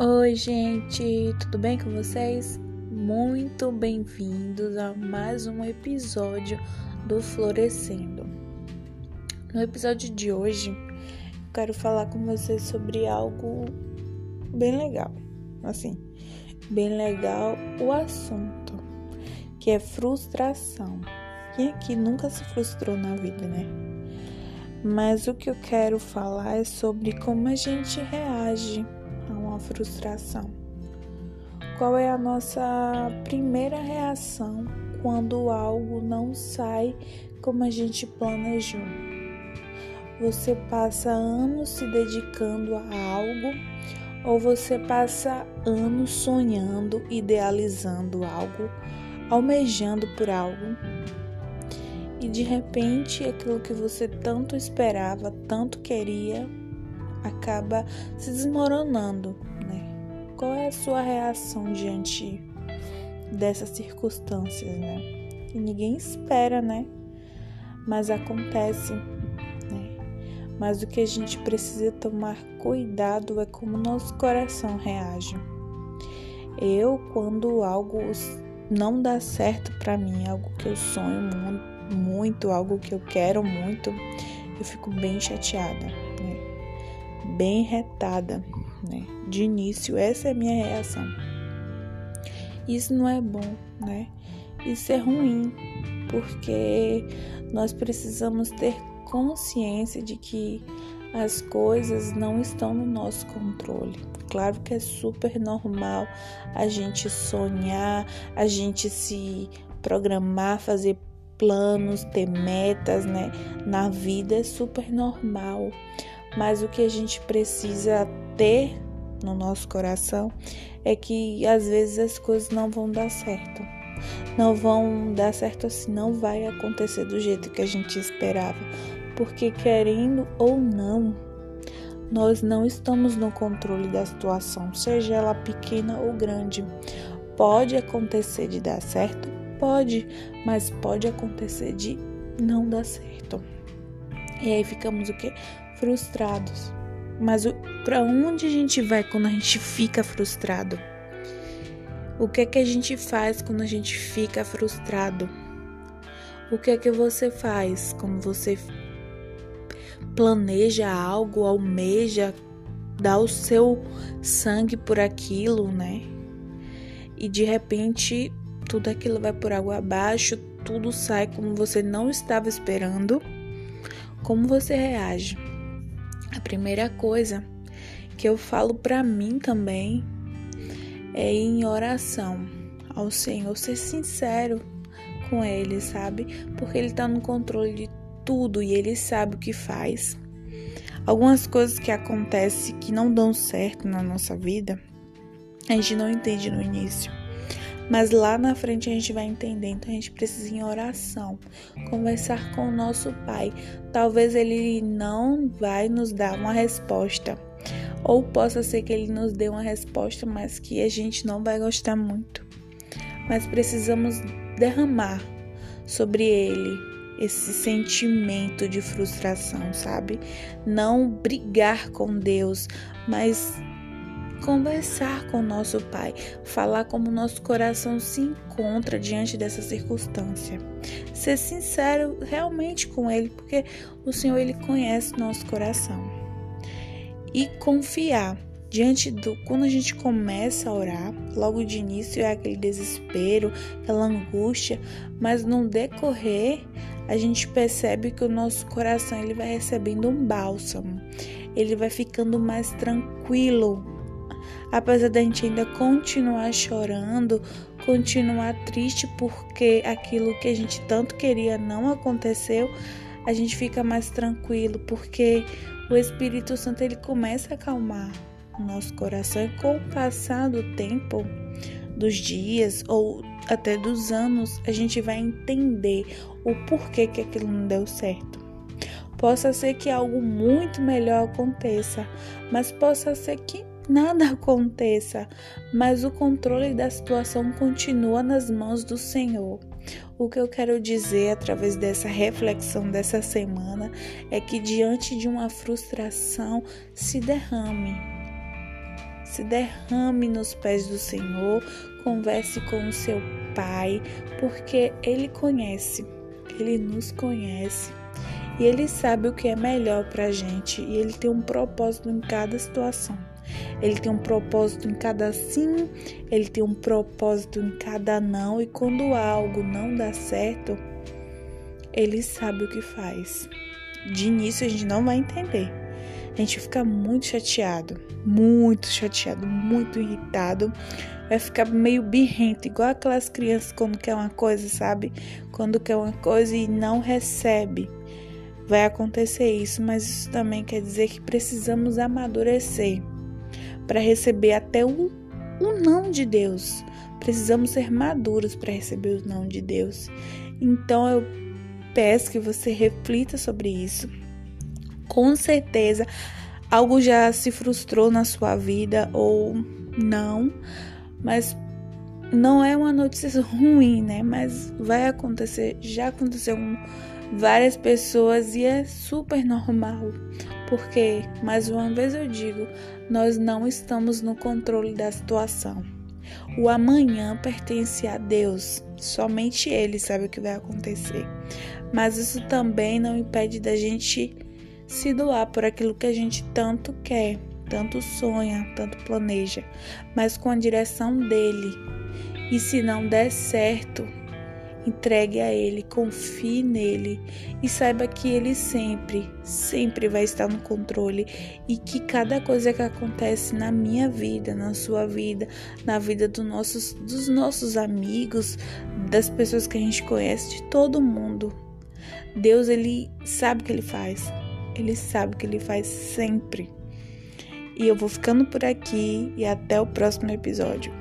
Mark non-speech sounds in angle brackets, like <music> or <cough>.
Oi, gente, tudo bem com vocês? Muito bem-vindos a mais um episódio do Florescendo. No episódio de hoje, eu quero falar com vocês sobre algo bem legal. Assim, bem legal o assunto, que é frustração. Quem aqui nunca se frustrou na vida, né? Mas o que eu quero falar é sobre como a gente reage frustração. Qual é a nossa primeira reação quando algo não sai como a gente planejou? Você passa anos se dedicando a algo ou você passa anos sonhando, idealizando algo, almejando por algo e de repente aquilo que você tanto esperava, tanto queria, acaba se desmoronando, né? Qual é a sua reação diante dessas circunstâncias, né? E ninguém espera, né? Mas acontece, né? Mas o que a gente precisa tomar cuidado é como nosso coração reage. Eu, quando algo não dá certo para mim, algo que eu sonho muito, algo que eu quero muito, eu fico bem chateada? Bem retada, né? De início, essa é a minha reação. Isso não é bom, né? Isso é ruim, porque nós precisamos ter consciência de que as coisas não estão no nosso controle. Claro que é super normal a gente sonhar, a gente se programar, fazer planos, ter metas, né? Na vida é super normal. Mas o que a gente precisa ter no nosso coração é que às vezes as coisas não vão dar certo. Não vão dar certo assim, não vai acontecer do jeito que a gente esperava. Porque querendo ou não, nós não estamos no controle da situação, seja ela pequena ou grande. Pode acontecer de dar certo, Pode, mas pode acontecer de não dar certo. E aí ficamos o quê? Frustrados. Mas para onde a gente vai quando a gente fica frustrado? O que é que a gente faz quando a gente fica frustrado? O que é que você faz quando você planeja algo, almeja, dá o seu sangue por aquilo, né? E de repente tudo aquilo vai por água abaixo, tudo sai como você não estava esperando. Como você reage? A primeira coisa que eu falo para mim também é em oração ao Senhor, ser sincero com Ele, sabe? Porque Ele está no controle de tudo e Ele sabe o que faz. Algumas coisas que acontecem que não dão certo na nossa vida, a gente não entende no início. Mas lá na frente a gente vai entender, então a gente precisa em oração, conversar com o nosso Pai. Talvez ele não vai nos dar uma resposta, ou possa ser que ele nos dê uma resposta, mas que a gente não vai gostar muito. Mas precisamos derramar sobre ele esse sentimento de frustração, sabe? Não brigar com Deus, mas conversar com nosso Pai, falar como nosso coração se encontra diante dessa circunstância. Ser sincero realmente com Ele, porque o Senhor ele conhece nosso coração. E confiar diante do quando a gente começa a orar, logo de início é aquele desespero, aquela angústia, mas no decorrer a gente percebe que o nosso coração ele vai recebendo um bálsamo. Ele vai ficando mais tranquilo, apesar da gente ainda continuar chorando, continuar triste porque aquilo que a gente tanto queria não aconteceu, a gente fica mais tranquilo porque o Espírito Santo ele começa a acalmar o nosso coração e com o passar do tempo, dos dias ou até dos anos, a gente vai entender o porquê que aquilo não deu certo. Possa ser que algo muito melhor aconteça, mas possa ser que nada aconteça, mas o controle da situação continua nas mãos do Senhor. O que eu quero dizer através dessa reflexão dessa semana é que diante de uma frustração se derrame. se derrame nos pés do Senhor, converse com o seu Pai, porque Ele conhece, Ele nos conhece e Ele sabe o que é melhor para a gente e Ele tem um propósito em cada situação. Ele tem um propósito em cada sim, ele tem um propósito em cada não, e quando algo não dá certo, ele sabe o que faz. De início a gente não vai entender. A gente fica muito chateado, muito chateado, muito irritado. Vai ficar meio birrento, igual aquelas crianças quando quer uma coisa, sabe? Quando quer uma coisa e não recebe. Vai acontecer isso, mas isso também quer dizer que precisamos amadurecer para receber até o, o não de Deus. Precisamos ser maduros para receber o não de Deus. Então eu peço que você reflita sobre isso. Com certeza, algo já se frustrou na sua vida ou não, mas não é uma notícia <laughs> ruim, né? Mas vai acontecer, já aconteceu com várias pessoas e é super normal. Porque, mais uma vez eu digo, nós não estamos no controle da situação. O amanhã pertence a Deus, somente Ele sabe o que vai acontecer. Mas isso também não impede da gente se doar por aquilo que a gente tanto quer, tanto sonha, tanto planeja, mas com a direção dele. E se não der certo, Entregue a Ele, confie nele e saiba que Ele sempre, sempre vai estar no controle e que cada coisa que acontece na minha vida, na sua vida, na vida dos nossos, dos nossos amigos, das pessoas que a gente conhece, de todo mundo, Deus ele sabe o que Ele faz. Ele sabe o que Ele faz sempre. E eu vou ficando por aqui e até o próximo episódio.